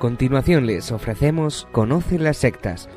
Continuación les ofrecemos Conoce las sectas,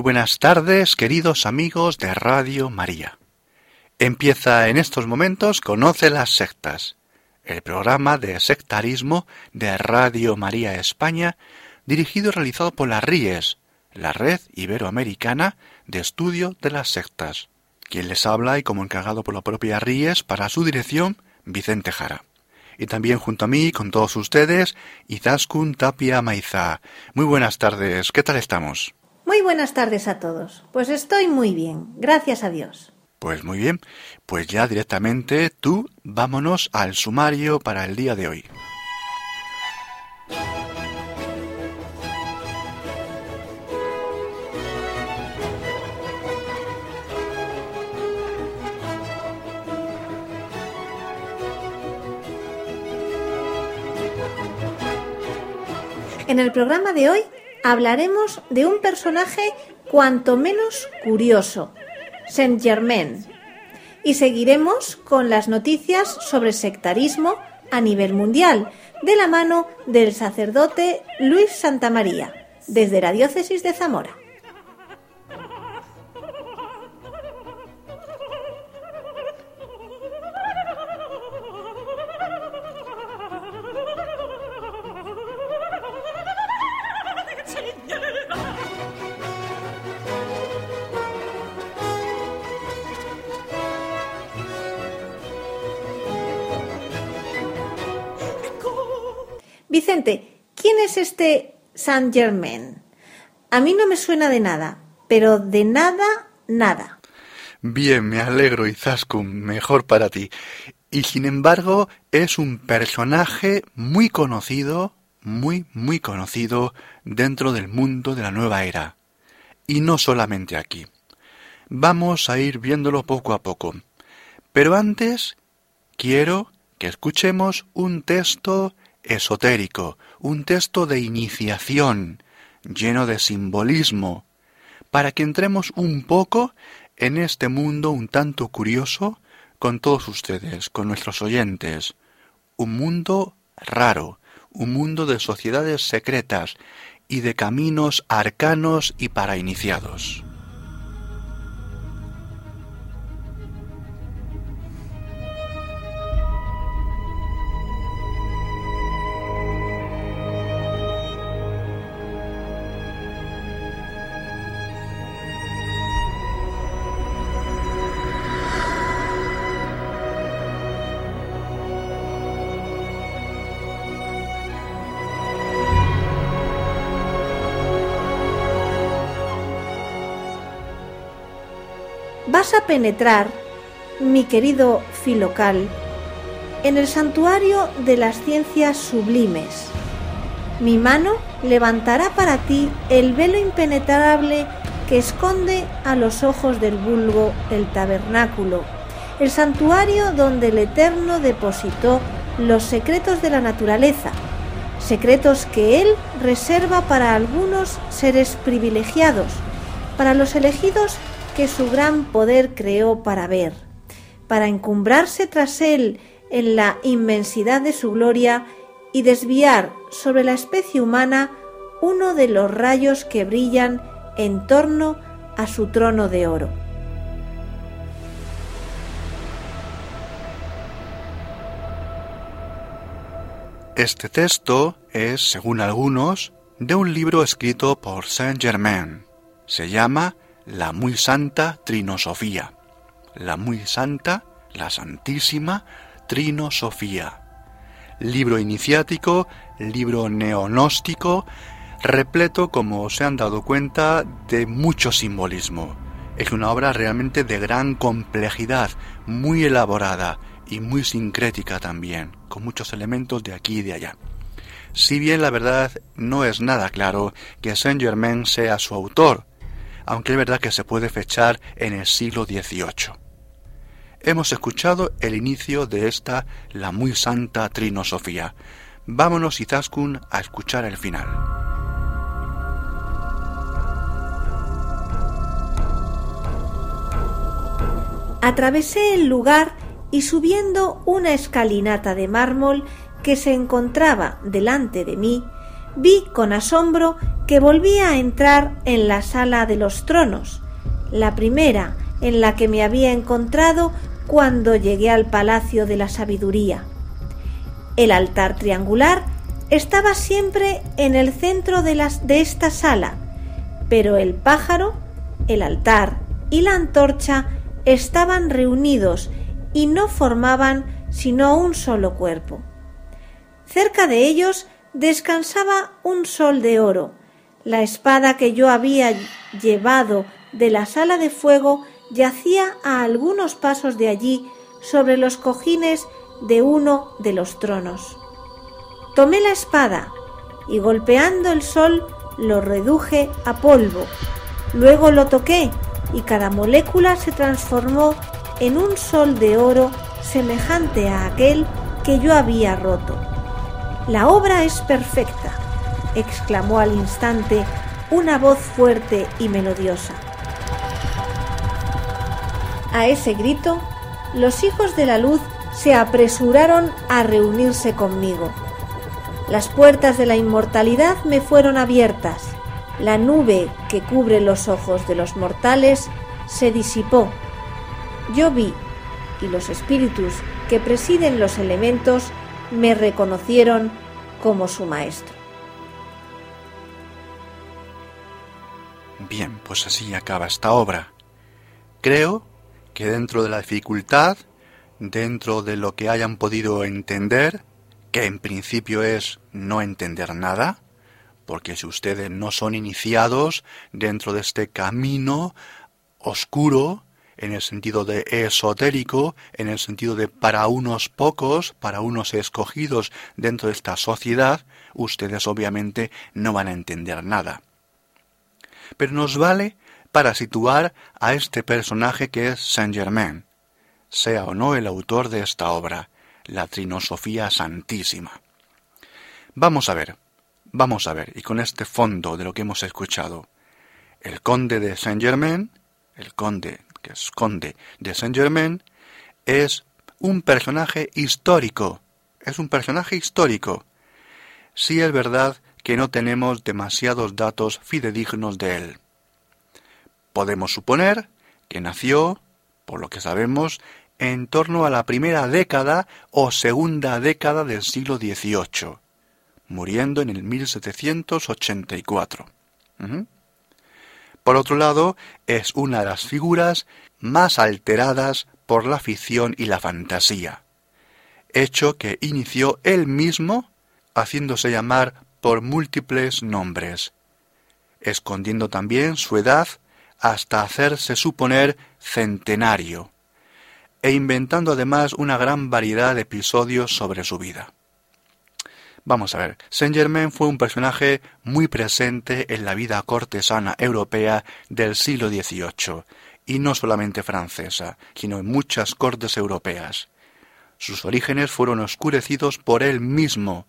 Buenas tardes, queridos amigos de Radio María. Empieza en estos momentos Conoce las sectas, el programa de sectarismo de Radio María España, dirigido y realizado por la RIES, la Red Iberoamericana de Estudio de las Sectas. Quien les habla y como encargado por la propia RIES para su dirección, Vicente Jara. Y también junto a mí, con todos ustedes, Izaskun Tapia Maiza. Muy buenas tardes, ¿qué tal estamos? Muy buenas tardes a todos. Pues estoy muy bien, gracias a Dios. Pues muy bien, pues ya directamente tú vámonos al sumario para el día de hoy. En el programa de hoy hablaremos de un personaje cuanto menos curioso, Saint Germain, y seguiremos con las noticias sobre sectarismo a nivel mundial, de la mano del sacerdote Luis Santamaría, desde la diócesis de Zamora. Vicente, ¿quién es este Saint Germain? A mí no me suena de nada, pero de nada, nada. Bien, me alegro, Izaskun, mejor para ti. Y sin embargo, es un personaje muy conocido, muy, muy conocido dentro del mundo de la nueva era. Y no solamente aquí. Vamos a ir viéndolo poco a poco. Pero antes, quiero que escuchemos un texto esotérico, un texto de iniciación, lleno de simbolismo, para que entremos un poco en este mundo un tanto curioso con todos ustedes, con nuestros oyentes. Un mundo raro, un mundo de sociedades secretas y de caminos arcanos y para iniciados. Penetrar, mi querido Filocal, en el santuario de las ciencias sublimes. Mi mano levantará para ti el velo impenetrable que esconde a los ojos del vulgo el tabernáculo, el santuario donde el Eterno depositó los secretos de la naturaleza, secretos que Él reserva para algunos seres privilegiados, para los elegidos que su gran poder creó para ver, para encumbrarse tras él en la inmensidad de su gloria y desviar sobre la especie humana uno de los rayos que brillan en torno a su trono de oro. Este texto es, según algunos, de un libro escrito por Saint Germain. Se llama la muy santa Trinosofía. La muy santa, la santísima Trinosofía. Libro iniciático, libro neonóstico, repleto, como se han dado cuenta, de mucho simbolismo. Es una obra realmente de gran complejidad, muy elaborada y muy sincrética también, con muchos elementos de aquí y de allá. Si bien la verdad no es nada claro que Saint Germain sea su autor, aunque es verdad que se puede fechar en el siglo XVIII. Hemos escuchado el inicio de esta la muy santa Trinosofía. Vámonos, Izaskun, a escuchar el final. Atravesé el lugar y subiendo una escalinata de mármol que se encontraba delante de mí, vi con asombro que volvía a entrar en la sala de los tronos, la primera en la que me había encontrado cuando llegué al Palacio de la Sabiduría. El altar triangular estaba siempre en el centro de, las, de esta sala, pero el pájaro, el altar y la antorcha estaban reunidos y no formaban sino un solo cuerpo. Cerca de ellos descansaba un sol de oro. La espada que yo había llevado de la sala de fuego yacía a algunos pasos de allí sobre los cojines de uno de los tronos. Tomé la espada y golpeando el sol lo reduje a polvo. Luego lo toqué y cada molécula se transformó en un sol de oro semejante a aquel que yo había roto. La obra es perfecta, exclamó al instante una voz fuerte y melodiosa. A ese grito, los hijos de la luz se apresuraron a reunirse conmigo. Las puertas de la inmortalidad me fueron abiertas. La nube que cubre los ojos de los mortales se disipó. Yo vi, y los espíritus que presiden los elementos me reconocieron como su maestro. Bien, pues así acaba esta obra. Creo que dentro de la dificultad, dentro de lo que hayan podido entender, que en principio es no entender nada, porque si ustedes no son iniciados dentro de este camino oscuro, en el sentido de esotérico, en el sentido de para unos pocos, para unos escogidos dentro de esta sociedad, ustedes obviamente no van a entender nada. Pero nos vale para situar a este personaje que es Saint Germain, sea o no el autor de esta obra, la Trinosofía Santísima. Vamos a ver, vamos a ver, y con este fondo de lo que hemos escuchado, el conde de Saint Germain, el conde que es conde de Saint Germain, es un personaje histórico, es un personaje histórico. Sí es verdad que no tenemos demasiados datos fidedignos de él. Podemos suponer que nació, por lo que sabemos, en torno a la primera década o segunda década del siglo XVIII, muriendo en el 1784. Por otro lado, es una de las figuras más alteradas por la ficción y la fantasía, hecho que inició él mismo haciéndose llamar por múltiples nombres, escondiendo también su edad hasta hacerse suponer centenario, e inventando además una gran variedad de episodios sobre su vida. Vamos a ver, Saint Germain fue un personaje muy presente en la vida cortesana europea del siglo XVIII, y no solamente francesa, sino en muchas cortes europeas. Sus orígenes fueron oscurecidos por él mismo,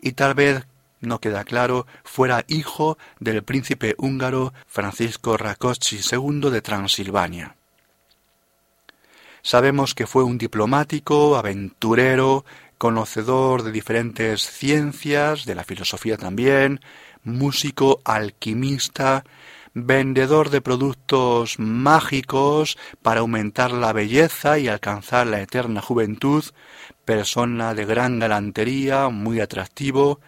y tal vez no queda claro, fuera hijo del príncipe húngaro Francisco Rákóczi II de Transilvania. Sabemos que fue un diplomático, aventurero, conocedor de diferentes ciencias, de la filosofía también, músico, alquimista, vendedor de productos mágicos para aumentar la belleza y alcanzar la eterna juventud, persona de gran galantería, muy atractivo,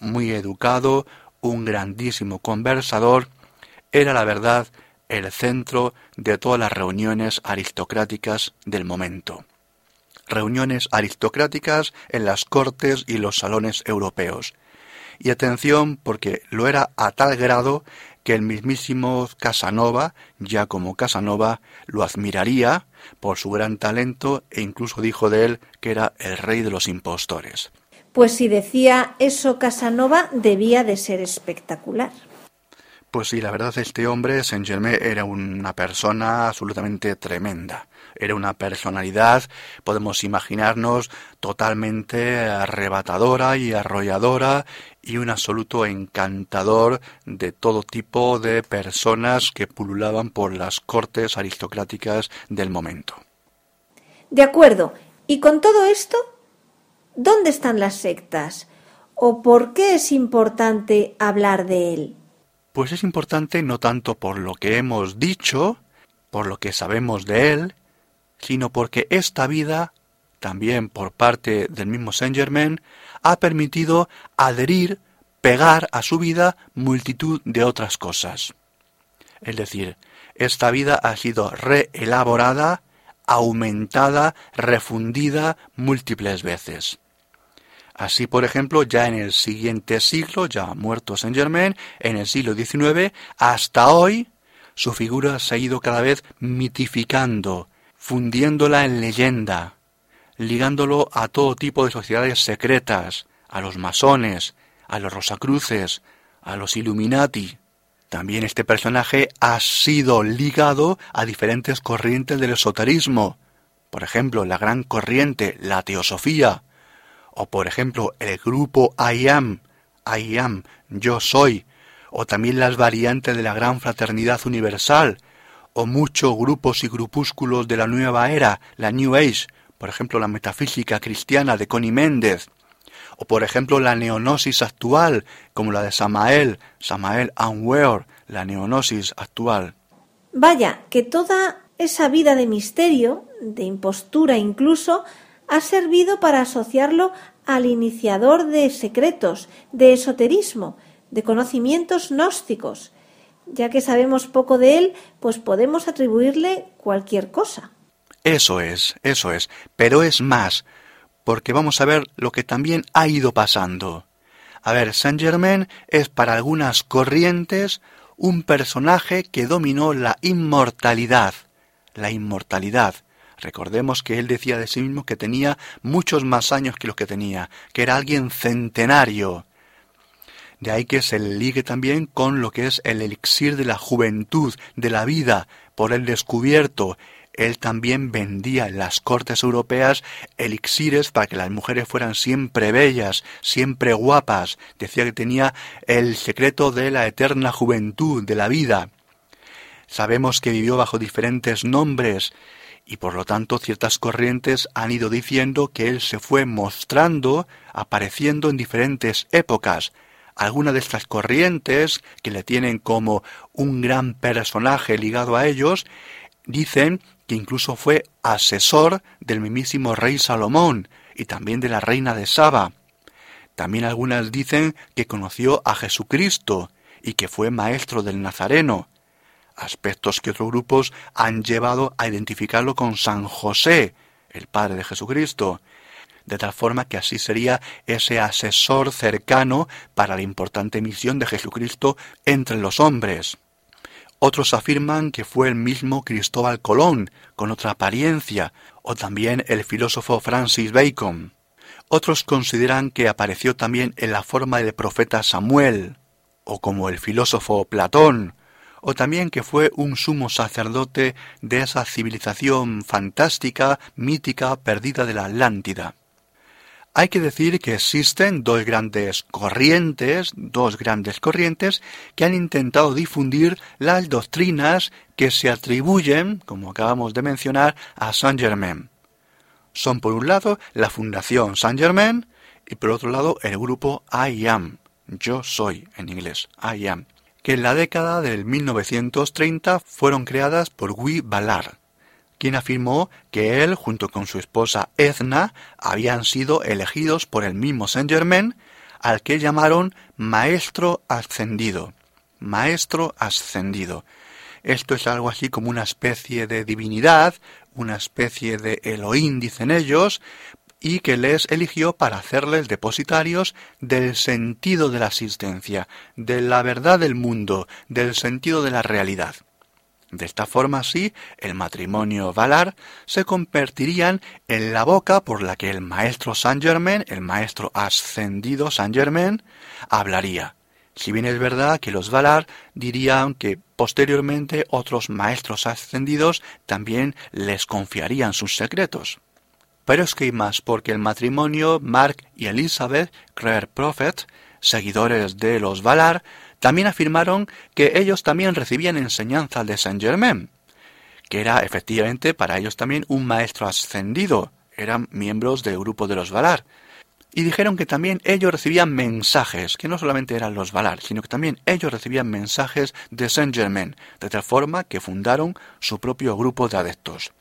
muy educado, un grandísimo conversador, era la verdad el centro de todas las reuniones aristocráticas del momento. Reuniones aristocráticas en las cortes y los salones europeos. Y atención porque lo era a tal grado que el mismísimo Casanova, ya como Casanova, lo admiraría por su gran talento e incluso dijo de él que era el rey de los impostores. Pues si decía eso Casanova, debía de ser espectacular. Pues sí, la verdad este hombre, Saint Germain, era una persona absolutamente tremenda. Era una personalidad, podemos imaginarnos, totalmente arrebatadora y arrolladora y un absoluto encantador de todo tipo de personas que pululaban por las cortes aristocráticas del momento. De acuerdo. ¿Y con todo esto? ¿Dónde están las sectas? ¿O por qué es importante hablar de él? Pues es importante no tanto por lo que hemos dicho, por lo que sabemos de él, sino porque esta vida, también por parte del mismo Saint Germain, ha permitido adherir, pegar a su vida multitud de otras cosas. Es decir, esta vida ha sido reelaborada, aumentada, refundida múltiples veces. Así, por ejemplo, ya en el siguiente siglo, ya muerto Saint Germain, en el siglo XIX, hasta hoy, su figura se ha ido cada vez mitificando, fundiéndola en leyenda, ligándolo a todo tipo de sociedades secretas, a los masones, a los rosacruces, a los Illuminati. También este personaje ha sido ligado a diferentes corrientes del esoterismo, por ejemplo, la gran corriente, la teosofía, o por ejemplo el grupo I am, I am, yo soy, o también las variantes de la gran fraternidad universal, o muchos grupos y grupúsculos de la nueva era, la New Age, por ejemplo la metafísica cristiana de Connie Méndez, o por ejemplo la neonosis actual, como la de Samael, Samael Anwer, la neonosis actual. Vaya, que toda esa vida de misterio, de impostura incluso, ha servido para asociarlo al iniciador de secretos, de esoterismo, de conocimientos gnósticos. Ya que sabemos poco de él, pues podemos atribuirle cualquier cosa. Eso es, eso es, pero es más, porque vamos a ver lo que también ha ido pasando. A ver, Saint Germain es para algunas corrientes un personaje que dominó la inmortalidad, la inmortalidad, Recordemos que él decía de sí mismo que tenía muchos más años que los que tenía, que era alguien centenario. De ahí que se ligue también con lo que es el elixir de la juventud, de la vida, por él descubierto. Él también vendía en las cortes europeas elixires para que las mujeres fueran siempre bellas, siempre guapas. Decía que tenía el secreto de la eterna juventud, de la vida. Sabemos que vivió bajo diferentes nombres y por lo tanto ciertas corrientes han ido diciendo que él se fue mostrando, apareciendo en diferentes épocas. Algunas de estas corrientes, que le tienen como un gran personaje ligado a ellos, dicen que incluso fue asesor del mismísimo rey Salomón y también de la reina de Saba. También algunas dicen que conoció a Jesucristo y que fue maestro del Nazareno aspectos que otros grupos han llevado a identificarlo con San José, el Padre de Jesucristo, de tal forma que así sería ese asesor cercano para la importante misión de Jesucristo entre los hombres. Otros afirman que fue el mismo Cristóbal Colón, con otra apariencia, o también el filósofo Francis Bacon. Otros consideran que apareció también en la forma del profeta Samuel, o como el filósofo Platón, o también que fue un sumo sacerdote de esa civilización fantástica, mítica, perdida de la Atlántida. Hay que decir que existen dos grandes corrientes, dos grandes corrientes que han intentado difundir las doctrinas que se atribuyen, como acabamos de mencionar, a Saint Germain. Son por un lado la Fundación Saint Germain y por otro lado el grupo I Am, yo soy en inglés, I Am que en la década del 1930 fueron creadas por Guy Ballard, quien afirmó que él, junto con su esposa Edna, habían sido elegidos por el mismo Saint Germain, al que llamaron Maestro Ascendido. Maestro Ascendido. Esto es algo así como una especie de divinidad, una especie de Elohim, dicen ellos, y que les eligió para hacerles depositarios del sentido de la existencia, de la verdad del mundo, del sentido de la realidad. De esta forma, sí, el matrimonio Valar se convertirían en la boca por la que el maestro Saint Germain, el maestro ascendido Saint Germain, hablaría. Si bien es verdad que los Valar dirían que posteriormente otros maestros ascendidos también les confiarían sus secretos. Pero es que hay más, porque el matrimonio Mark y Elizabeth Clare Prophet, seguidores de los Valar, también afirmaron que ellos también recibían enseñanza de Saint Germain, que era efectivamente para ellos también un maestro ascendido, eran miembros del grupo de los Valar. Y dijeron que también ellos recibían mensajes, que no solamente eran los Valar, sino que también ellos recibían mensajes de Saint Germain, de tal forma que fundaron su propio grupo de adeptos.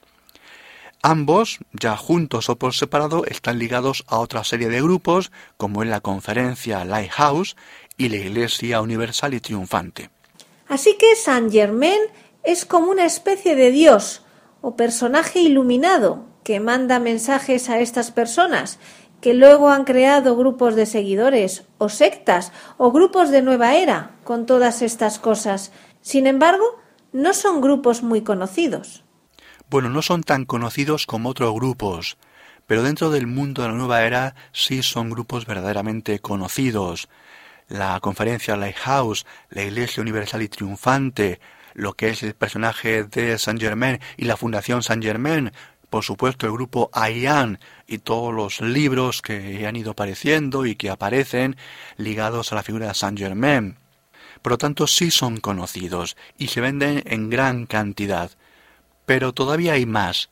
Ambos, ya juntos o por separado, están ligados a otra serie de grupos, como en la conferencia Lighthouse y la Iglesia Universal y Triunfante. Así que Saint Germain es como una especie de Dios o personaje iluminado que manda mensajes a estas personas que luego han creado grupos de seguidores o sectas o grupos de nueva era con todas estas cosas. Sin embargo, no son grupos muy conocidos. Bueno, no son tan conocidos como otros grupos, pero dentro del mundo de la nueva era sí son grupos verdaderamente conocidos. La conferencia Lighthouse, la Iglesia Universal y Triunfante, lo que es el personaje de Saint Germain y la Fundación Saint Germain, por supuesto el grupo Ayan y todos los libros que han ido apareciendo y que aparecen ligados a la figura de Saint Germain. Por lo tanto, sí son conocidos y se venden en gran cantidad. Pero todavía hay más,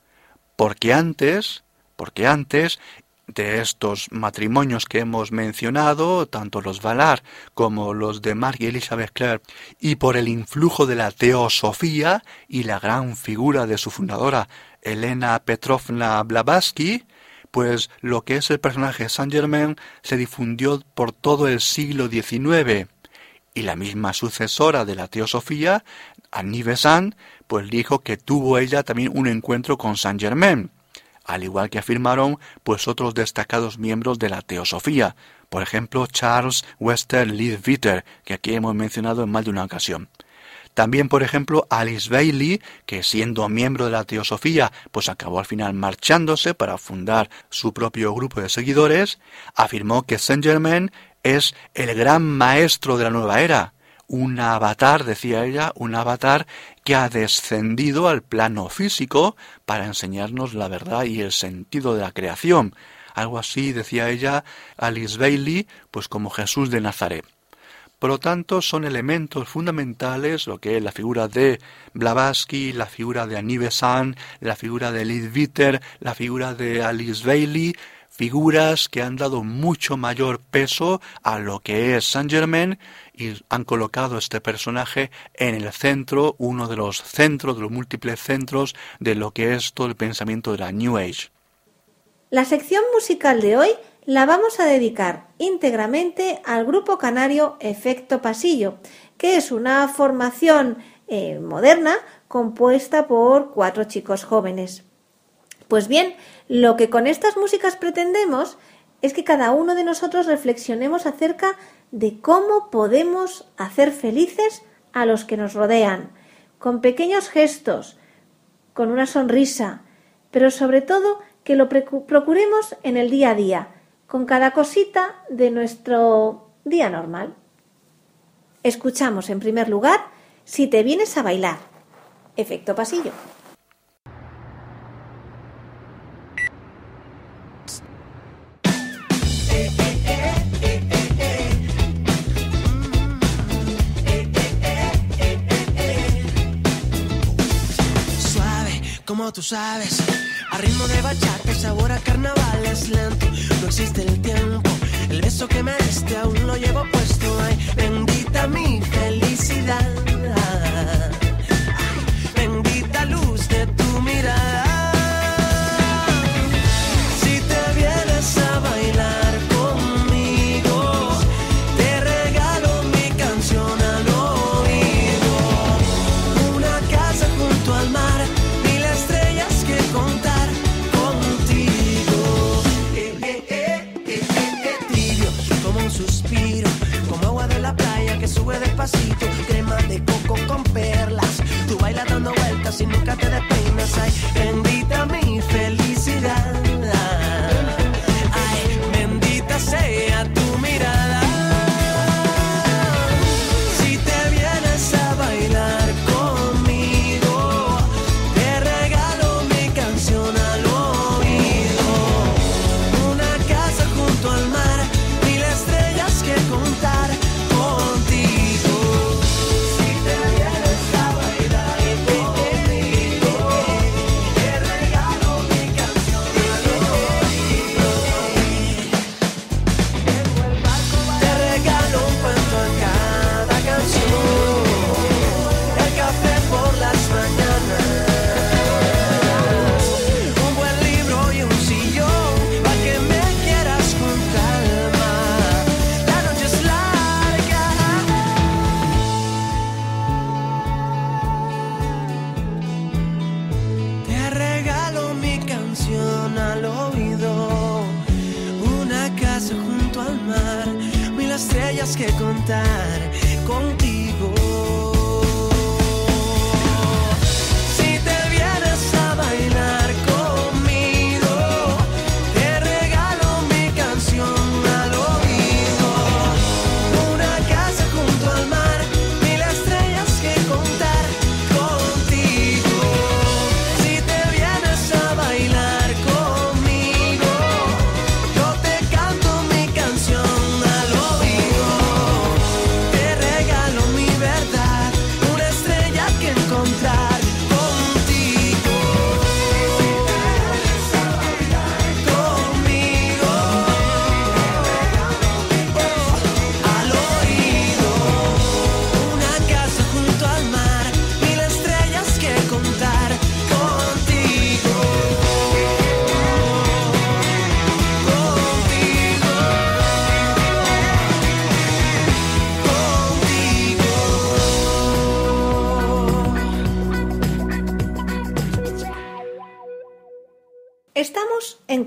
porque antes, porque antes de estos matrimonios que hemos mencionado, tanto los Valar como los de Mark y Elizabeth Clare, y por el influjo de la teosofía y la gran figura de su fundadora, Elena Petrovna Blavatsky, pues lo que es el personaje Saint Germain se difundió por todo el siglo XIX, y la misma sucesora de la teosofía, Annie Besant, pues dijo que tuvo ella también un encuentro con Saint Germain, al igual que afirmaron pues otros destacados miembros de la teosofía, por ejemplo Charles Wester Leadbeater, que aquí hemos mencionado en más de una ocasión. También, por ejemplo, Alice Bailey, que siendo miembro de la teosofía, pues acabó al final marchándose para fundar su propio grupo de seguidores, afirmó que Saint Germain es el gran maestro de la nueva era, un avatar, decía ella, un avatar que ha descendido al plano físico para enseñarnos la verdad y el sentido de la creación. Algo así, decía ella, Alice Bailey, pues como Jesús de Nazaret. Por lo tanto, son elementos fundamentales lo que es la figura de Blavatsky, la figura de Annie Besant, la figura de Liz Witter, la figura de Alice Bailey, figuras que han dado mucho mayor peso a lo que es Saint Germain y han colocado este personaje en el centro, uno de los centros, de los múltiples centros de lo que es todo el pensamiento de la New Age. La sección musical de hoy la vamos a dedicar íntegramente al grupo canario Efecto Pasillo, que es una formación eh, moderna compuesta por cuatro chicos jóvenes. Pues bien, lo que con estas músicas pretendemos es que cada uno de nosotros reflexionemos acerca de cómo podemos hacer felices a los que nos rodean, con pequeños gestos, con una sonrisa, pero sobre todo que lo procuremos en el día a día, con cada cosita de nuestro día normal. Escuchamos en primer lugar Si te vienes a bailar. Efecto pasillo. Tú sabes. A ritmo de bachata, sabor a carnaval es lento. No existe el tiempo. El beso que me diste aún lo llevo puesto. Bendita mi felicidad. despacito, crema de coco con perlas. Tú bailas dando vueltas y nunca te despeinas. Ay.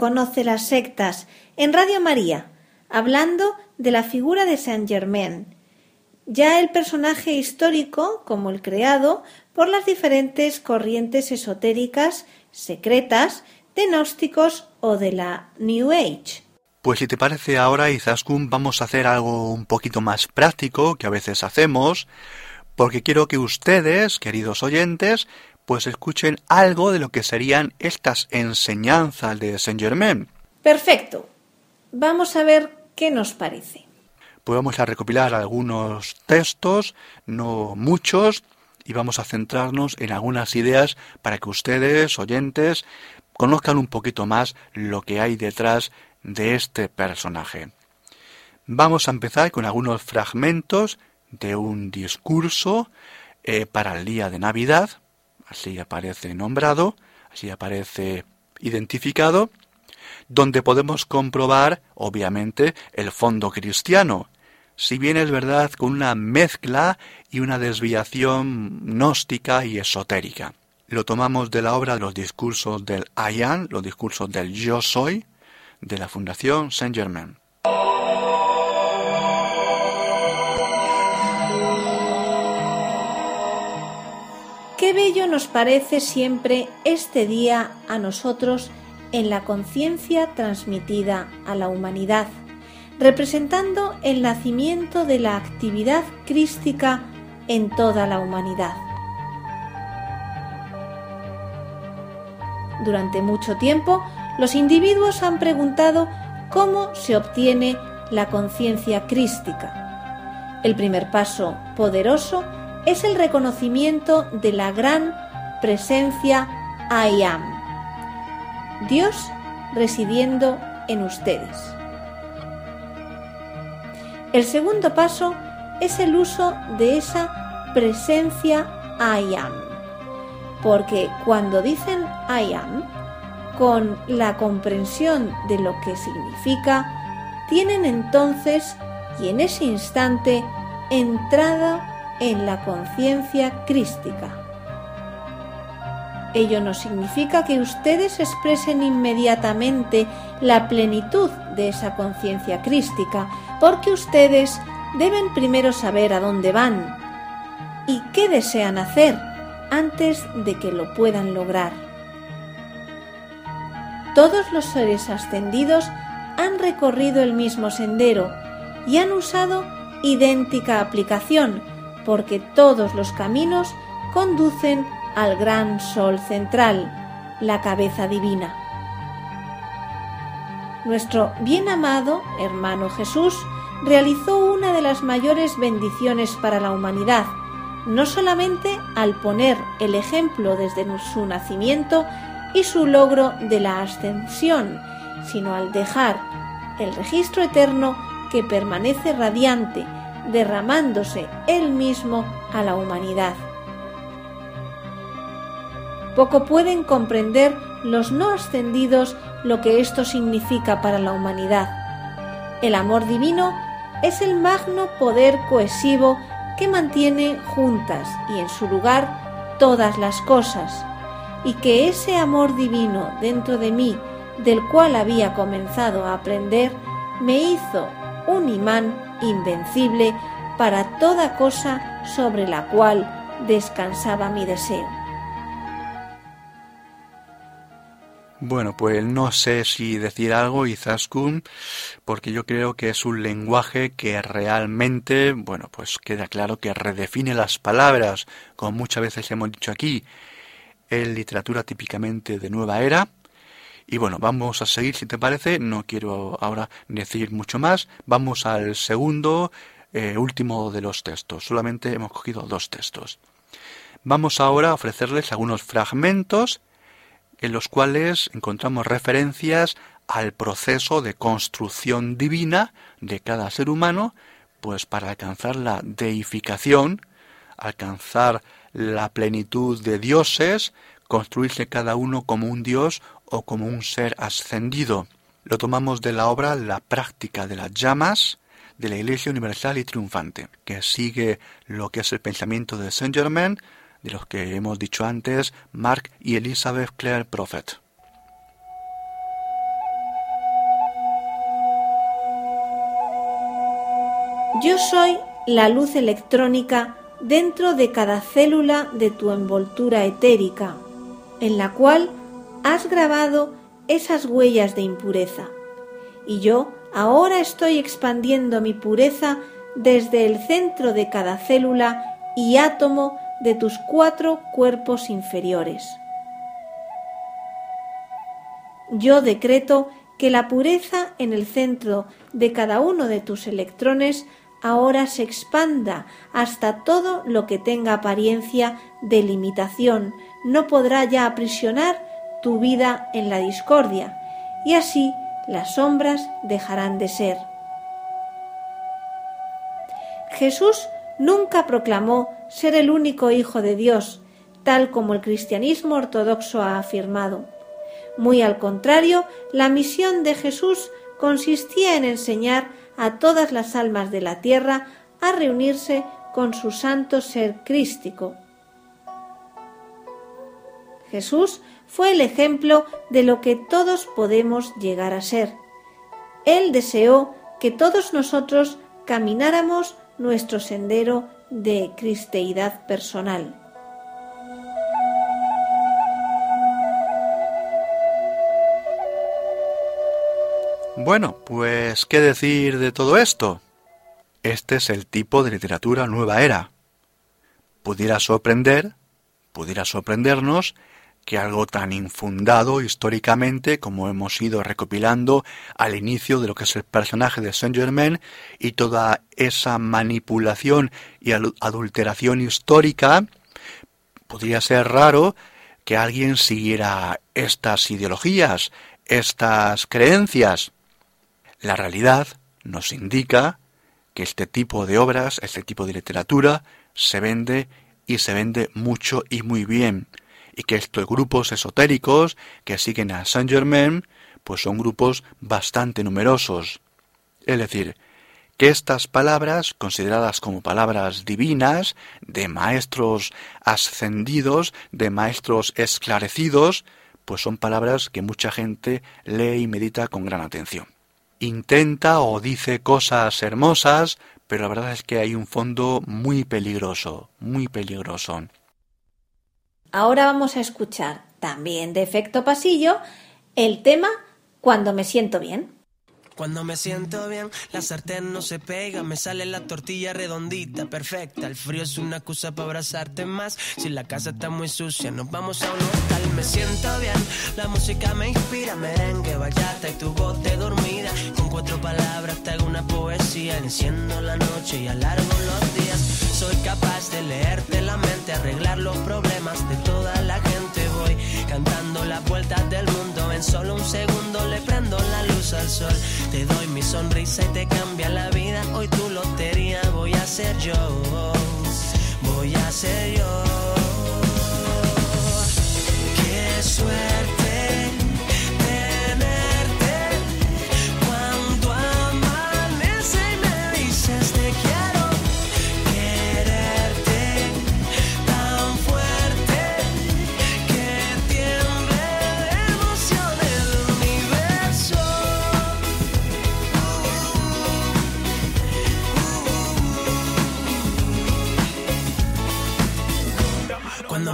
Conoce las sectas, en Radio María, hablando de la figura de Saint Germain, ya el personaje histórico como el creado por las diferentes corrientes esotéricas, secretas, de gnósticos o de la New Age. Pues si te parece ahora, Izaskun, vamos a hacer algo un poquito más práctico que a veces hacemos, porque quiero que ustedes, queridos oyentes, pues escuchen algo de lo que serían estas enseñanzas de Saint Germain. Perfecto. Vamos a ver qué nos parece. Pues vamos a recopilar algunos textos, no muchos, y vamos a centrarnos en algunas ideas para que ustedes, oyentes, conozcan un poquito más lo que hay detrás de este personaje. Vamos a empezar con algunos fragmentos de un discurso eh, para el día de Navidad, así aparece nombrado, así aparece identificado, donde podemos comprobar, obviamente, el fondo cristiano, si bien es verdad con una mezcla y una desviación gnóstica y esotérica. Lo tomamos de la obra de los discursos del Ayan, los discursos del Yo Soy, de la Fundación Saint Germain. Bello nos parece siempre este día a nosotros en la conciencia transmitida a la humanidad, representando el nacimiento de la actividad crística en toda la humanidad. Durante mucho tiempo, los individuos han preguntado cómo se obtiene la conciencia crística. El primer paso poderoso es el reconocimiento de la gran presencia I am, Dios residiendo en ustedes. El segundo paso es el uso de esa presencia I am, porque cuando dicen I am, con la comprensión de lo que significa, tienen entonces y en ese instante entrada en la conciencia crística. Ello no significa que ustedes expresen inmediatamente la plenitud de esa conciencia crística, porque ustedes deben primero saber a dónde van y qué desean hacer antes de que lo puedan lograr. Todos los seres ascendidos han recorrido el mismo sendero y han usado idéntica aplicación, porque todos los caminos conducen al gran sol central, la cabeza divina. Nuestro bien amado hermano Jesús realizó una de las mayores bendiciones para la humanidad, no solamente al poner el ejemplo desde su nacimiento y su logro de la ascensión, sino al dejar el registro eterno que permanece radiante, derramándose él mismo a la humanidad. Poco pueden comprender los no ascendidos lo que esto significa para la humanidad. El amor divino es el magno poder cohesivo que mantiene juntas y en su lugar todas las cosas, y que ese amor divino dentro de mí, del cual había comenzado a aprender, me hizo un imán invencible para toda cosa sobre la cual descansaba mi deseo. Bueno, pues no sé si decir algo, Izaskun, porque yo creo que es un lenguaje que realmente, bueno, pues queda claro que redefine las palabras, como muchas veces hemos dicho aquí, en literatura típicamente de nueva era. Y bueno, vamos a seguir, si te parece, no quiero ahora decir mucho más, vamos al segundo, eh, último de los textos, solamente hemos cogido dos textos. Vamos ahora a ofrecerles algunos fragmentos en los cuales encontramos referencias al proceso de construcción divina de cada ser humano, pues para alcanzar la deificación, alcanzar la plenitud de dioses, construirse cada uno como un dios o como un ser ascendido. Lo tomamos de la obra La práctica de las llamas de la Iglesia Universal y Triunfante, que sigue lo que es el pensamiento de Saint Germain, de los que hemos dicho antes, Mark y Elizabeth Clare Prophet. Yo soy la luz electrónica dentro de cada célula de tu envoltura etérica, en la cual has grabado esas huellas de impureza. Y yo ahora estoy expandiendo mi pureza desde el centro de cada célula y átomo de tus cuatro cuerpos inferiores. Yo decreto que la pureza en el centro de cada uno de tus electrones ahora se expanda hasta todo lo que tenga apariencia de limitación, no podrá ya aprisionar tu vida en la discordia, y así las sombras dejarán de ser. Jesús nunca proclamó ser el único Hijo de Dios, tal como el cristianismo ortodoxo ha afirmado. Muy al contrario, la misión de Jesús consistía en enseñar a todas las almas de la tierra a reunirse con su santo ser crístico. Jesús fue el ejemplo de lo que todos podemos llegar a ser. Él deseó que todos nosotros camináramos nuestro sendero de cristeidad personal. Bueno, pues ¿qué decir de todo esto? Este es el tipo de literatura nueva era. Pudiera sorprender, pudiera sorprendernos que algo tan infundado históricamente como hemos ido recopilando al inicio de lo que es el personaje de Saint Germain y toda esa manipulación y adulteración histórica, podría ser raro que alguien siguiera estas ideologías, estas creencias. La realidad nos indica que este tipo de obras, este tipo de literatura, se vende y se vende mucho y muy bien y que estos grupos esotéricos que siguen a Saint Germain, pues son grupos bastante numerosos. Es decir, que estas palabras, consideradas como palabras divinas, de maestros ascendidos, de maestros esclarecidos, pues son palabras que mucha gente lee y medita con gran atención. Intenta o dice cosas hermosas, pero la verdad es que hay un fondo muy peligroso, muy peligroso. Ahora vamos a escuchar, también de efecto pasillo, el tema Cuando me siento bien. Cuando me siento bien, la sartén no se pega, me sale la tortilla redondita, perfecta. El frío es una excusa para abrazarte más. Si la casa está muy sucia, nos vamos a un hotel. Me siento bien, la música me inspira, merengue, bachata y tu voz de dormida. Con cuatro palabras te hago una poesía, enciendo la noche y alargo los días. Soy capaz de leerte la mente, arreglar los problemas de toda la gente. Voy cantando las vueltas del mundo, en solo un segundo le prendo la luz al sol. Te doy mi sonrisa y te cambia la vida. Hoy tu lotería voy a ser yo. Voy a ser yo. Qué suerte.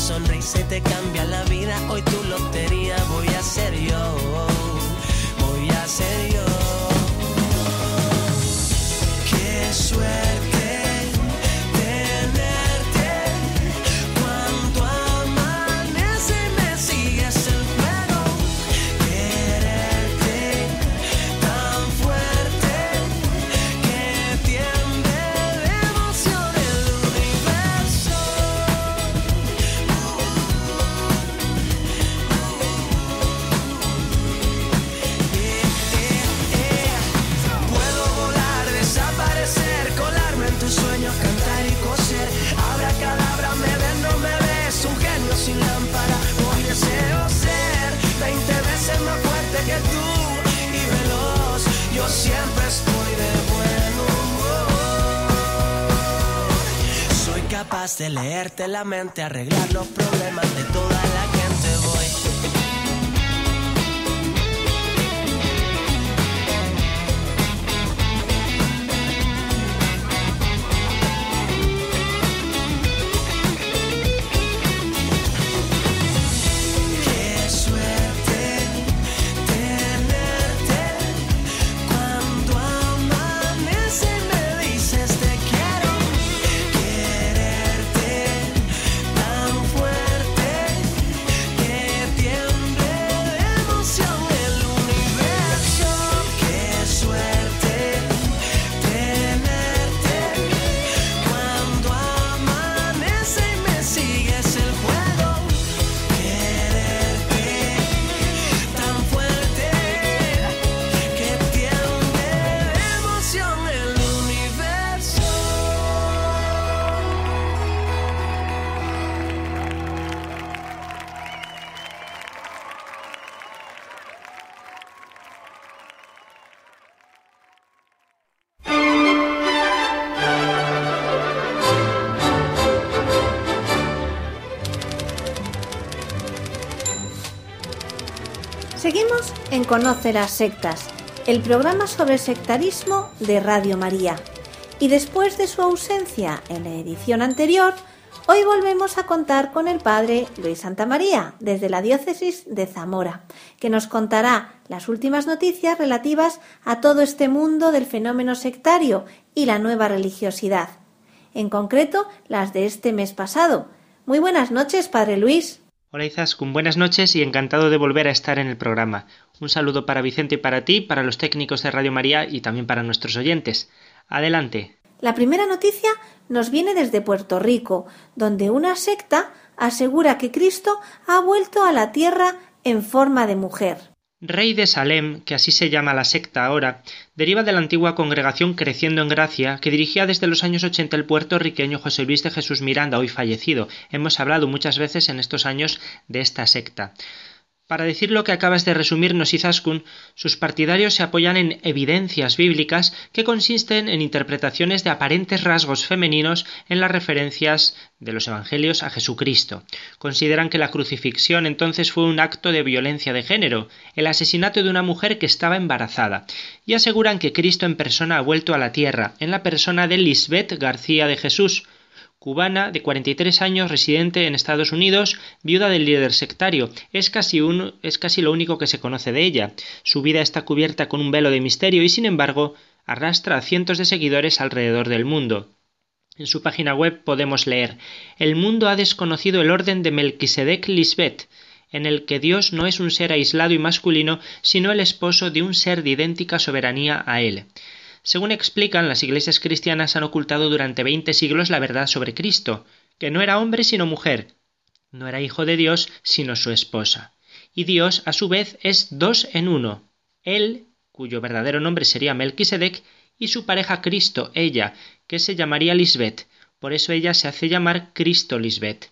Sonrisa y te cambia la vida. Hoy tu lotería voy a ser yo. Voy a ser yo. Qué suerte la mente, arreglar los problemas de toda la en Conoce las sectas, el programa sobre sectarismo de Radio María. Y después de su ausencia en la edición anterior, hoy volvemos a contar con el padre Luis Santamaría, desde la diócesis de Zamora, que nos contará las últimas noticias relativas a todo este mundo del fenómeno sectario y la nueva religiosidad. En concreto, las de este mes pasado. Muy buenas noches, padre Luis. Hola Izaskun, buenas noches y encantado de volver a estar en el programa. Un saludo para Vicente y para ti, para los técnicos de Radio María y también para nuestros oyentes. Adelante. La primera noticia nos viene desde Puerto Rico, donde una secta asegura que Cristo ha vuelto a la tierra en forma de mujer. Rey de Salem, que así se llama la secta ahora, deriva de la antigua congregación Creciendo en Gracia, que dirigía desde los años 80 el puertorriqueño José Luis de Jesús Miranda, hoy fallecido. Hemos hablado muchas veces en estos años de esta secta. Para decir lo que acabas de resumirnos, Izaskun, sus partidarios se apoyan en evidencias bíblicas que consisten en interpretaciones de aparentes rasgos femeninos en las referencias de los evangelios a Jesucristo. Consideran que la crucifixión entonces fue un acto de violencia de género, el asesinato de una mujer que estaba embarazada, y aseguran que Cristo en persona ha vuelto a la tierra, en la persona de Lisbeth García de Jesús, cubana de 43 años, residente en Estados Unidos, viuda del líder sectario. Es casi, lo único que se conoce de ella. Su vida está cubierta con un velo de misterio y, sin embargo, arrastra a cientos de seguidores alrededor del mundo. En su página web podemos leer El mundo ha desconocido el orden de Melquisedec Lisbeth, en el que Dios no es un ser aislado y masculino, sino el esposo de un ser de idéntica soberanía a él. Según explican, las iglesias cristianas han ocultado durante veinte siglos la verdad sobre Cristo, que no era hombre sino mujer, no era hijo de Dios sino su esposa. Y Dios, a su vez, es dos en uno, él, cuyo verdadero nombre sería Melquisedec, y su pareja Cristo, ella, que se llamaría Lisbeth, por eso ella se hace llamar Cristo Lisbeth.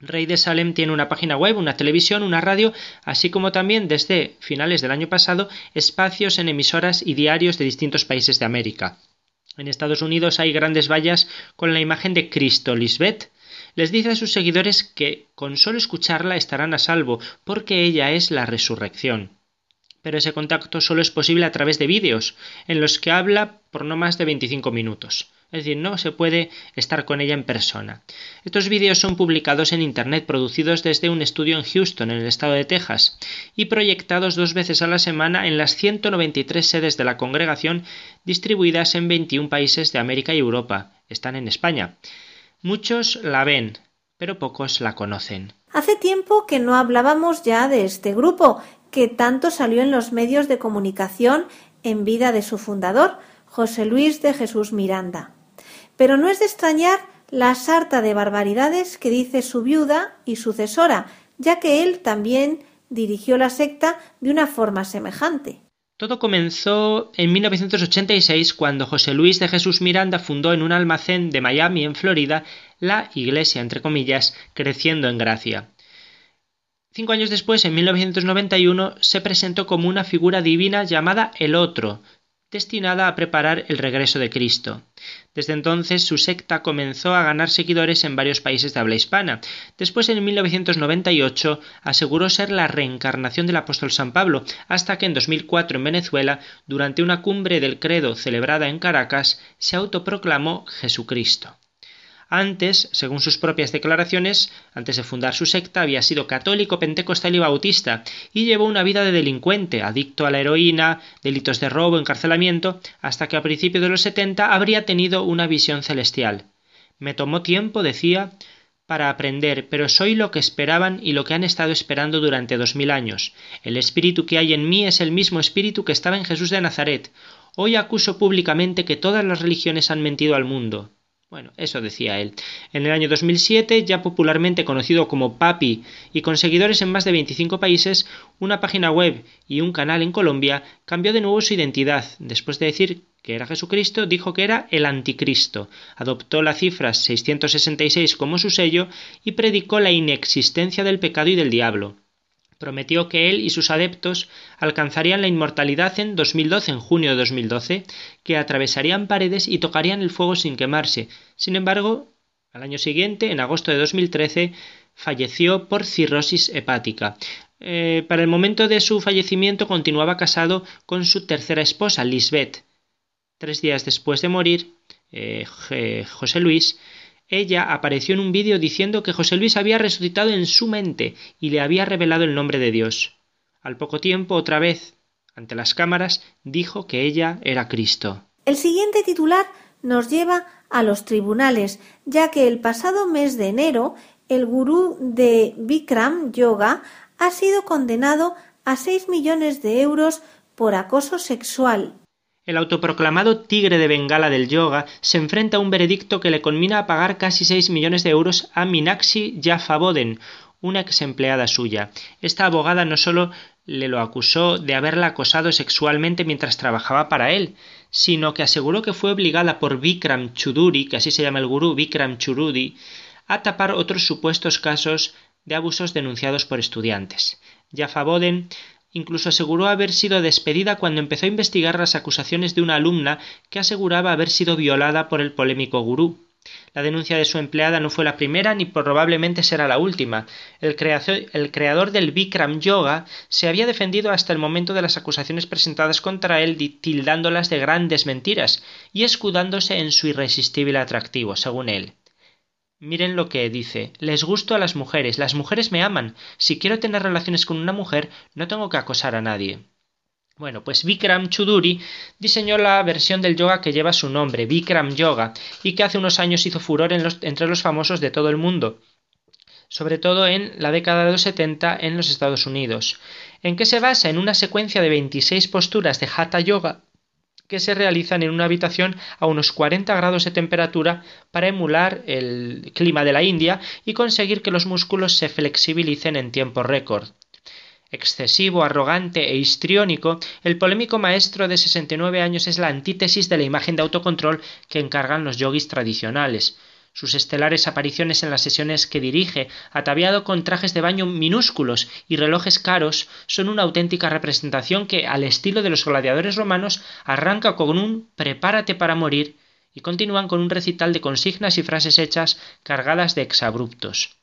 Rey de Salem tiene una página web, una televisión, una radio, así como también desde finales del año pasado espacios en emisoras y diarios de distintos países de América. En Estados Unidos hay grandes vallas con la imagen de Cristo Lisbeth. Les dice a sus seguidores que con solo escucharla estarán a salvo, porque ella es la resurrección pero ese contacto solo es posible a través de vídeos, en los que habla por no más de 25 minutos. Es decir, no se puede estar con ella en persona. Estos vídeos son publicados en Internet, producidos desde un estudio en Houston, en el estado de Texas, y proyectados dos veces a la semana en las 193 sedes de la congregación distribuidas en 21 países de América y Europa. Están en España. Muchos la ven, pero pocos la conocen. Hace tiempo que no hablábamos ya de este grupo que tanto salió en los medios de comunicación en vida de su fundador, José Luis de Jesús Miranda. Pero no es de extrañar la sarta de barbaridades que dice su viuda y sucesora, ya que él también dirigió la secta de una forma semejante. Todo comenzó en 1986 cuando José Luis de Jesús Miranda fundó en un almacén de Miami, en Florida, la Iglesia, entre comillas, creciendo en gracia. Cinco años después, en 1991, se presentó como una figura divina llamada el Otro, destinada a preparar el regreso de Cristo. Desde entonces su secta comenzó a ganar seguidores en varios países de habla hispana. Después, en 1998, aseguró ser la reencarnación del apóstol San Pablo, hasta que en 2004 en Venezuela, durante una cumbre del credo celebrada en Caracas, se autoproclamó Jesucristo. Antes, según sus propias declaraciones, antes de fundar su secta, había sido católico, pentecostal y bautista, y llevó una vida de delincuente, adicto a la heroína, delitos de robo, encarcelamiento, hasta que a principios de los setenta habría tenido una visión celestial. Me tomó tiempo, decía, para aprender, pero soy lo que esperaban y lo que han estado esperando durante dos mil años. El espíritu que hay en mí es el mismo espíritu que estaba en Jesús de Nazaret. Hoy acuso públicamente que todas las religiones han mentido al mundo. Bueno, eso decía él. En el año 2007, ya popularmente conocido como Papi y con seguidores en más de 25 países, una página web y un canal en Colombia cambió de nuevo su identidad. Después de decir que era Jesucristo, dijo que era el anticristo, adoptó la cifra 666 como su sello y predicó la inexistencia del pecado y del diablo prometió que él y sus adeptos alcanzarían la inmortalidad en 2012, en junio de 2012, que atravesarían paredes y tocarían el fuego sin quemarse. Sin embargo, al año siguiente, en agosto de 2013, falleció por cirrosis hepática. Eh, para el momento de su fallecimiento continuaba casado con su tercera esposa, Lisbeth. Tres días después de morir, eh, José Luis ella apareció en un vídeo diciendo que José Luis había resucitado en su mente y le había revelado el nombre de Dios. Al poco tiempo, otra vez, ante las cámaras, dijo que ella era Cristo. El siguiente titular nos lleva a los tribunales, ya que el pasado mes de enero el gurú de Bikram Yoga ha sido condenado a seis millones de euros por acoso sexual el autoproclamado tigre de Bengala del yoga se enfrenta a un veredicto que le conmina a pagar casi seis millones de euros a Minaxi Jaffaboden, una ex empleada suya. Esta abogada no solo le lo acusó de haberla acosado sexualmente mientras trabajaba para él, sino que aseguró que fue obligada por Vikram Chuduri, que así se llama el gurú Vikram Chuduri, a tapar otros supuestos casos de abusos denunciados por estudiantes. Jaffaboden Incluso aseguró haber sido despedida cuando empezó a investigar las acusaciones de una alumna que aseguraba haber sido violada por el polémico gurú. La denuncia de su empleada no fue la primera ni probablemente será la última. El, creador del Bikram Yoga se había defendido hasta el momento de las acusaciones presentadas contra él tildándolas de grandes mentiras y escudándose en su irresistible atractivo, según él. Miren lo que dice. Les gusto a las mujeres. Las mujeres me aman. Si quiero tener relaciones con una mujer, no tengo que acosar a nadie. Bueno, pues Bikram Chuduri diseñó la versión del yoga que lleva su nombre, Bikram Yoga, y que hace unos años hizo furor entre los famosos de todo el mundo, sobre todo en la década de los 70 en los Estados Unidos, en que se basa en una secuencia de 26 posturas de Hatha Yoga que se realizan en una habitación a unos 40 grados de temperatura para emular el clima de la India y conseguir que los músculos se flexibilicen en tiempo récord. Excesivo, arrogante e histriónico, el polémico maestro de 69 años es la antítesis de la imagen de autocontrol que encargan los yogis tradicionales. Sus estelares apariciones en las sesiones que dirige, ataviado con trajes de baño minúsculos y relojes caros, son una auténtica representación que, al estilo de los gladiadores romanos, arranca con un prepárate para morir y continúan con un recital de consignas y frases hechas cargadas de exabruptos.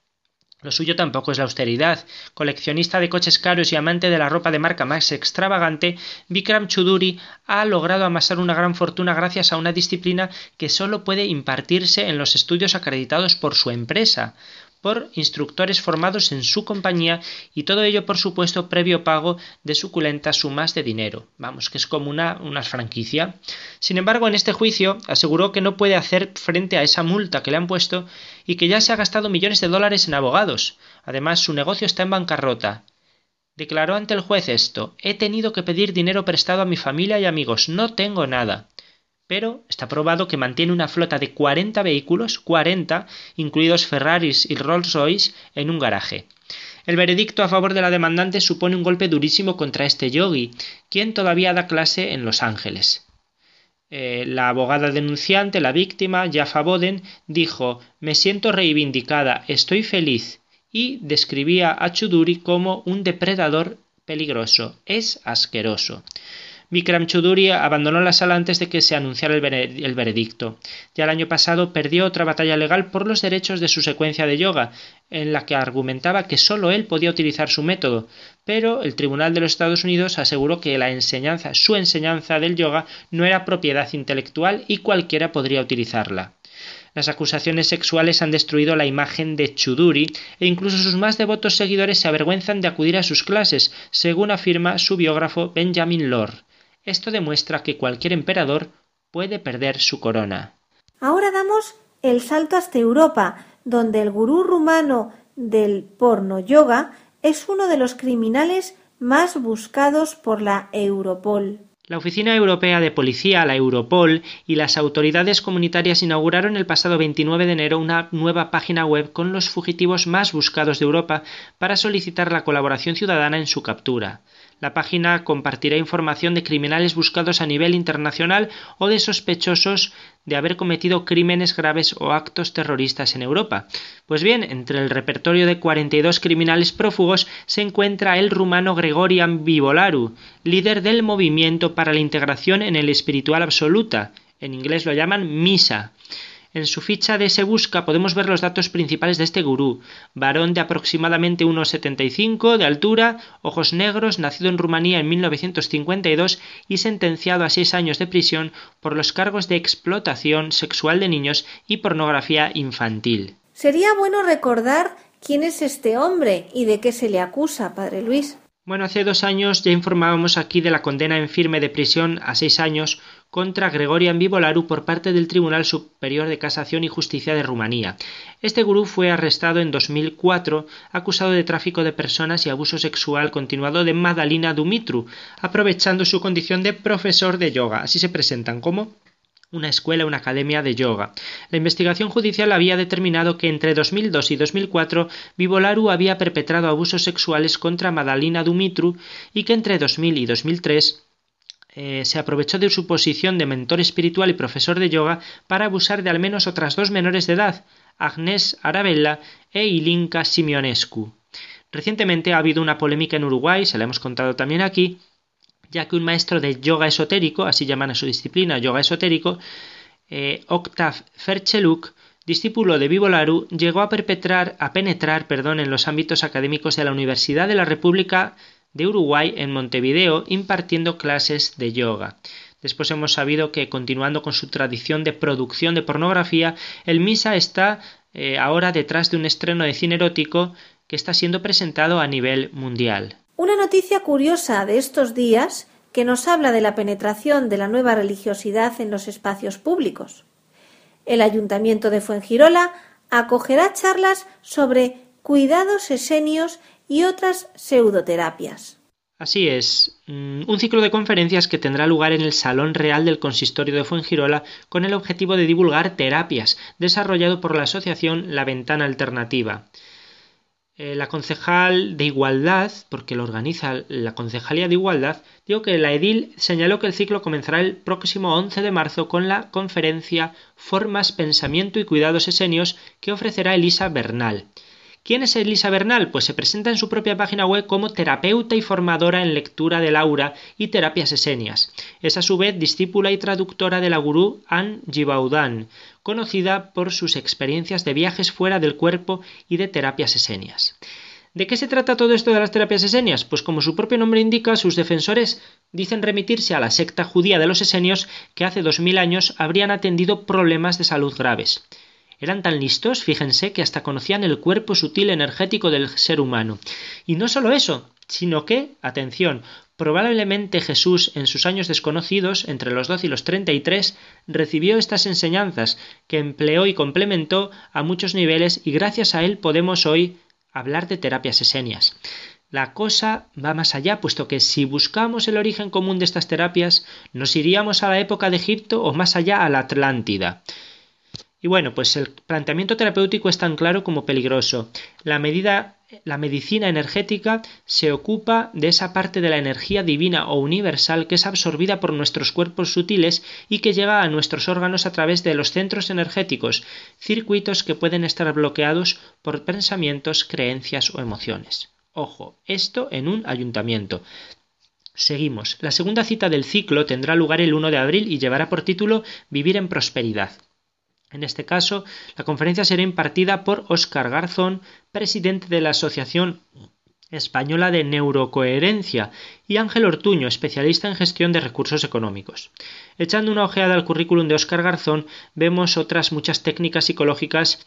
Lo suyo tampoco es la austeridad. Coleccionista de coches caros y amante de la ropa de marca más extravagante, Vikram Chuduri ha logrado amasar una gran fortuna gracias a una disciplina que solo puede impartirse en los estudios acreditados por su empresa, por instructores formados en su compañía y todo ello por supuesto previo pago de suculentas sumas de dinero. Vamos, que es como una, una franquicia. Sin embargo, en este juicio aseguró que no puede hacer frente a esa multa que le han puesto y que ya se ha gastado millones de dólares en abogados. Además, su negocio está en bancarrota. Declaró ante el juez esto He tenido que pedir dinero prestado a mi familia y amigos. No tengo nada pero está probado que mantiene una flota de 40 vehículos, 40, incluidos Ferraris y Rolls-Royce, en un garaje. El veredicto a favor de la demandante supone un golpe durísimo contra este yogi, quien todavía da clase en Los Ángeles. Eh, la abogada denunciante, la víctima, Jaffa Boden, dijo Me siento reivindicada, estoy feliz, y describía a Chuduri como un depredador peligroso, es asqueroso. Vikram Chuduri abandonó la sala antes de que se anunciara el, veredicto. Ya el año pasado perdió otra batalla legal por los derechos de su secuencia de yoga, en la que argumentaba que solo él podía utilizar su método, pero el Tribunal de los Estados Unidos aseguró que la enseñanza, su enseñanza del yoga no era propiedad intelectual y cualquiera podría utilizarla. Las acusaciones sexuales han destruido la imagen de Chuduri e incluso sus más devotos seguidores se avergüenzan de acudir a sus clases, según afirma su biógrafo Benjamin Lord. Esto demuestra que cualquier emperador puede perder su corona. Ahora damos el salto hasta Europa, donde el gurú rumano del porno yoga es uno de los criminales más buscados por la Europol. La Oficina Europea de Policía, la Europol, y las autoridades comunitarias inauguraron el pasado 29 de enero una nueva página web con los fugitivos más buscados de Europa para solicitar la colaboración ciudadana en su captura. La página compartirá información de criminales buscados a nivel internacional o de sospechosos de haber cometido crímenes graves o actos terroristas en Europa. Pues bien, entre el repertorio de 42 criminales prófugos se encuentra el rumano Gregorian Vivolaru, líder del movimiento para la integración en el espiritual absoluta, en inglés lo llaman MISA, en su ficha de Se Busca podemos ver los datos principales de este gurú. Varón de aproximadamente 1,75 de altura, ojos negros, nacido en Rumanía en 1952 y sentenciado a seis años de prisión por los cargos de explotación sexual de niños y pornografía infantil. Sería bueno recordar quién es este hombre y de qué se le acusa, padre Luis. Bueno, hace dos años ya informábamos aquí de la condena en firme de prisión a seis años contra Gregorian Vivolaru por parte del Tribunal Superior de Casación y Justicia de Rumanía. Este gurú fue arrestado en 2004 acusado de tráfico de personas y abuso sexual continuado de Madalina Dumitru, aprovechando su condición de profesor de yoga. Así se presentan como una escuela, una academia de yoga. La investigación judicial había determinado que entre 2002 y 2004 Vivolaru había perpetrado abusos sexuales contra Madalina Dumitru y que entre 2000 y 2003 eh, se aprovechó de su posición de mentor espiritual y profesor de yoga para abusar de al menos otras dos menores de edad, Agnes Arabella e Ilinka Simionescu. Recientemente ha habido una polémica en Uruguay, se la hemos contado también aquí, ya que un maestro de yoga esotérico, así llaman a su disciplina, yoga esotérico, eh, Octav Fercheluk, discípulo de Vivolaru, llegó a perpetrar, a penetrar, perdón, en los ámbitos académicos de la Universidad de la República de Uruguay en Montevideo impartiendo clases de yoga. Después hemos sabido que, continuando con su tradición de producción de pornografía, el Misa está eh, ahora detrás de un estreno de cine erótico que está siendo presentado a nivel mundial. Una noticia curiosa de estos días que nos habla de la penetración de la nueva religiosidad en los espacios públicos. El Ayuntamiento de Fuengirola acogerá charlas sobre cuidados esenios y otras pseudoterapias. Así es, mm, un ciclo de conferencias que tendrá lugar en el Salón Real del Consistorio de Fuengirola con el objetivo de divulgar terapias, desarrollado por la asociación La Ventana Alternativa. eh, la concejal de Igualdad, porque lo organiza la Concejalía de Igualdad, digo que la edil señaló que el ciclo comenzará el próximo 11 de marzo con la conferencia Formas, Pensamiento y Cuidados Esenios que ofrecerá Elisa Bernal. ¿Quién es Elisa Bernal? Pues se presenta en su propia página web como terapeuta y formadora en lectura del aura y terapias esenias. Es a su vez discípula y traductora de la gurú Anne Gibaudan, conocida por sus experiencias de viajes fuera del cuerpo y de terapias esenias. ¿De qué se trata todo esto de las terapias esenias? Pues como su propio nombre indica, sus defensores dicen remitirse a la secta judía de los esenios que hace dos mil años habrían atendido problemas de salud graves. Eran tan listos, fíjense, que hasta conocían el cuerpo sutil energético del ser humano. Y no solo eso, sino que, atención, probablemente Jesús en sus años desconocidos, entre los 12 y los 33, recibió estas enseñanzas, que empleó y complementó a muchos niveles y gracias a él podemos hoy hablar de terapias esenias. La cosa va más allá, puesto que si buscamos el origen común de estas terapias, nos iríamos a la época de Egipto o más allá a la Atlántida. Y bueno, pues el planteamiento terapéutico es tan claro como peligroso. La medida la medicina energética se ocupa de esa parte de la energía divina o universal que es absorbida por nuestros cuerpos sutiles y que llega a nuestros órganos a través de los centros energéticos, circuitos que pueden estar bloqueados por pensamientos, creencias o emociones. Ojo, esto en un ayuntamiento. Seguimos. La segunda cita del ciclo tendrá lugar el 1 de abril y llevará por título Vivir en prosperidad. En este caso, la conferencia será impartida por Óscar Garzón, presidente de la Asociación Española de Neurocoherencia, y Ángel Ortuño, especialista en gestión de recursos económicos. Echando una ojeada al currículum de Óscar Garzón, vemos otras muchas técnicas psicológicas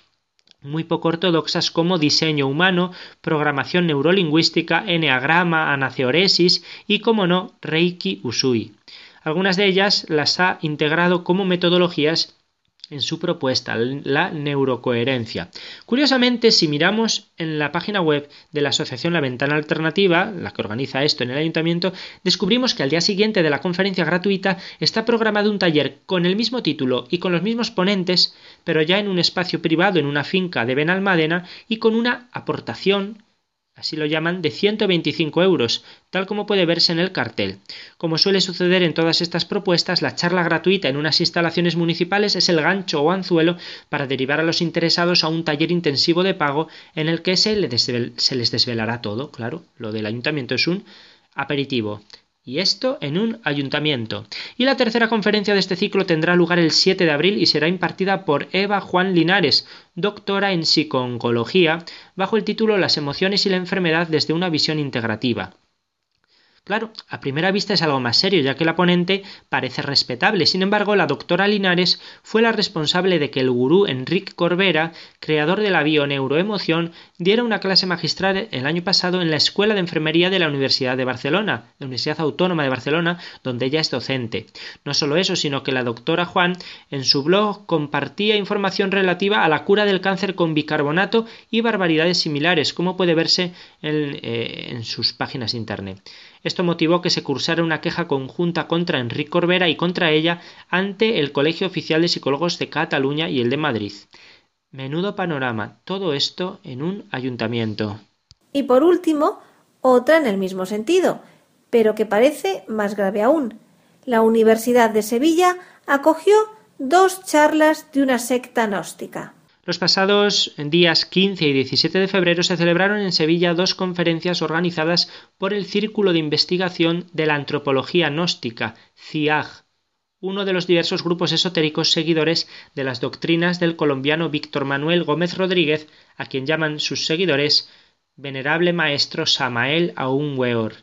muy poco ortodoxas como diseño humano, programación neurolingüística, eneagrama, anaceoresis y, como no, Reiki Usui. Algunas de ellas las ha integrado como metodologías en su propuesta, la neurocoherencia. Curiosamente, si miramos en la página web de la Asociación La Ventana Alternativa, la que organiza esto en el ayuntamiento, descubrimos que al día siguiente de la conferencia gratuita está programado un taller con el mismo título y con los mismos ponentes, pero ya en un espacio privado en una finca de Benalmádena y con una aportación así lo llaman, de 125 euros, tal como puede verse en el cartel. Como suele suceder en todas estas propuestas, la charla gratuita en unas instalaciones municipales es el gancho o anzuelo para derivar a los interesados a un taller intensivo de pago en el que se, se les desvelará todo, claro, lo del ayuntamiento es un aperitivo y esto en un ayuntamiento. Y la tercera conferencia de este ciclo tendrá lugar el 7 de abril y será impartida por Eva Juan Linares, doctora en psicooncología, bajo el título Las emociones y la enfermedad desde una visión integrativa. Claro, a primera vista es algo más serio, ya que la ponente parece respetable. Sin embargo, la doctora Linares fue la responsable de que el gurú Enrique Corbera, creador de la bioneuroemoción, diera una clase magistral el año pasado en la Escuela de Enfermería de la Universidad de Barcelona, la Universidad Autónoma de Barcelona, donde ella es docente. No solo eso, sino que la doctora Juan en su blog compartía información relativa a la cura del cáncer con bicarbonato y barbaridades similares, como puede verse en, eh, en sus páginas internet. Esto motivó que se cursara una queja conjunta contra Enrique Corbera y contra ella ante el Colegio Oficial de Psicólogos de Cataluña y el de Madrid. Menudo panorama, todo esto en un ayuntamiento. Y por último, otra en el mismo sentido, pero que parece más grave aún. La Universidad de Sevilla acogió dos charlas de una secta gnóstica. Los pasados días 15 y 17 de febrero se celebraron en Sevilla dos conferencias organizadas por el Círculo de Investigación de la Antropología Gnóstica, CIAG, uno de los diversos grupos esotéricos seguidores de las doctrinas del colombiano Víctor Manuel Gómez Rodríguez, a quien llaman sus seguidores Venerable Maestro Samael Aún Weor.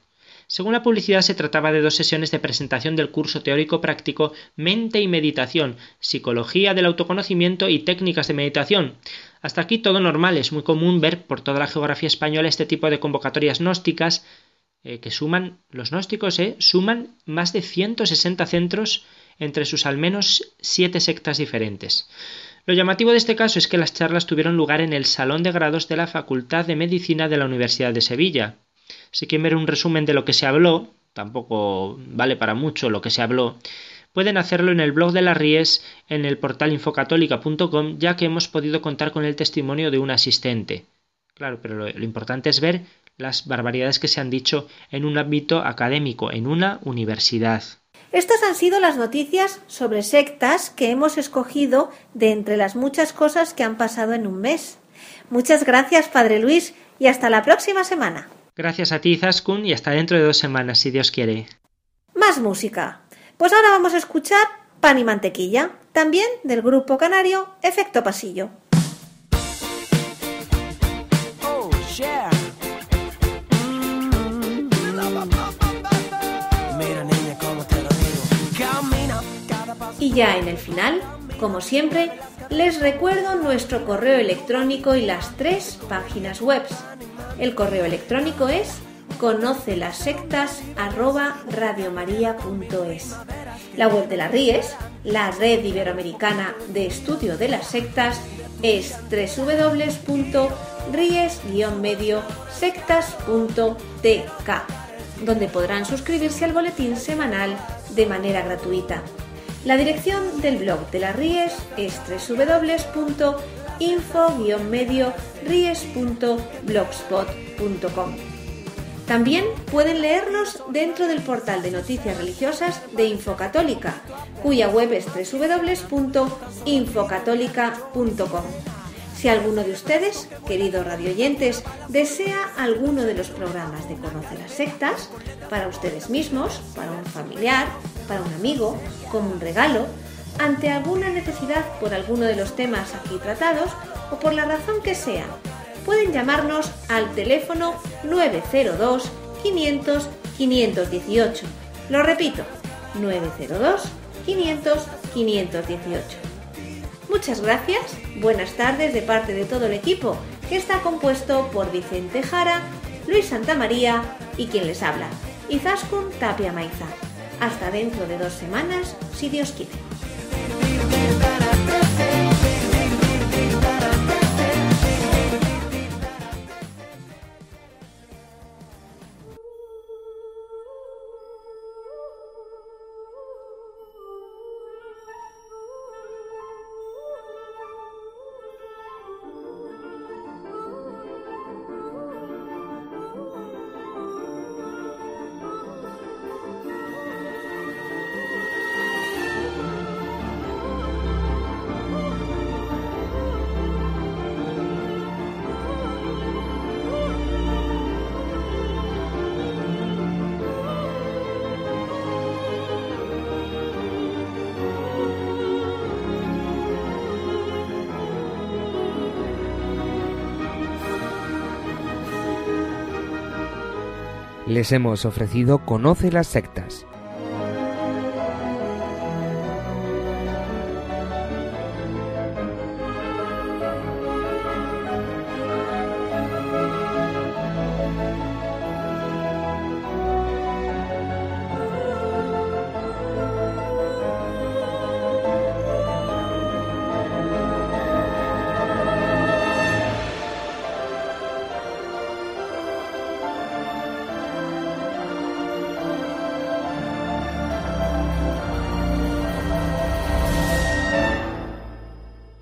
Según la publicidad se trataba de dos sesiones de presentación del curso teórico práctico Mente y Meditación, Psicología del Autoconocimiento y Técnicas de Meditación. Hasta aquí todo normal, es muy común ver por toda la geografía española este tipo de convocatorias gnósticas eh, que suman, los gnósticos eh, suman más de 160 centros entre sus al menos siete sectas diferentes. Lo llamativo de este caso es que las charlas tuvieron lugar en el Salón de Grados de la Facultad de Medicina de la Universidad de Sevilla. Si quieren ver un resumen de lo que se habló, tampoco vale para mucho lo que se habló, pueden hacerlo en el blog de la Ries en el portal infocatólica.com ya que hemos podido contar con el testimonio de un asistente. Claro, pero lo importante es ver las barbaridades que se han dicho en un ámbito académico, en una universidad. Estas han sido las noticias sobre sectas que hemos escogido de entre las muchas cosas que han pasado en un mes. Muchas gracias, Padre Luis, y hasta la próxima semana. Gracias a ti, Zaskun, y hasta dentro de dos semanas, si Dios quiere. Más música. Pues ahora vamos a escuchar Pan y Mantequilla, también del grupo canario Efecto Pasillo. Oh, yeah. Mira, niña, cómo te lo digo. Camina cada paso. Y ya en el final, como siempre, les recuerdo nuestro correo electrónico y las tres páginas web. El correo electrónico es conoce las sectas La web de la RIES, la red iberoamericana de estudio de las sectas, es www.ries-medio-sectas.tk, donde podrán suscribirse al boletín semanal de manera gratuita. La dirección del blog de las RIES es www.info-ries.blogspot.com. También pueden leernos dentro del portal de noticias religiosas de Infocatólica, cuya web es www.infocatólica.com. Si alguno de ustedes, queridos radioyentes, desea alguno de los programas de Conoce las Sectas, para ustedes mismos, para un familiar, para un amigo, como un regalo, ante alguna necesidad por alguno de los temas aquí tratados o por la razón que sea, pueden llamarnos al teléfono 902 500 518. Lo repito, 902 500 518. Muchas gracias, buenas tardes de parte de todo el equipo, que está compuesto por Vicente Jara, Luis Santamaría y quien les habla, Izaskun Tapia Maiza. Hasta dentro de dos semanas, si Dios quiere. Les hemos ofrecido Conoce las sectas,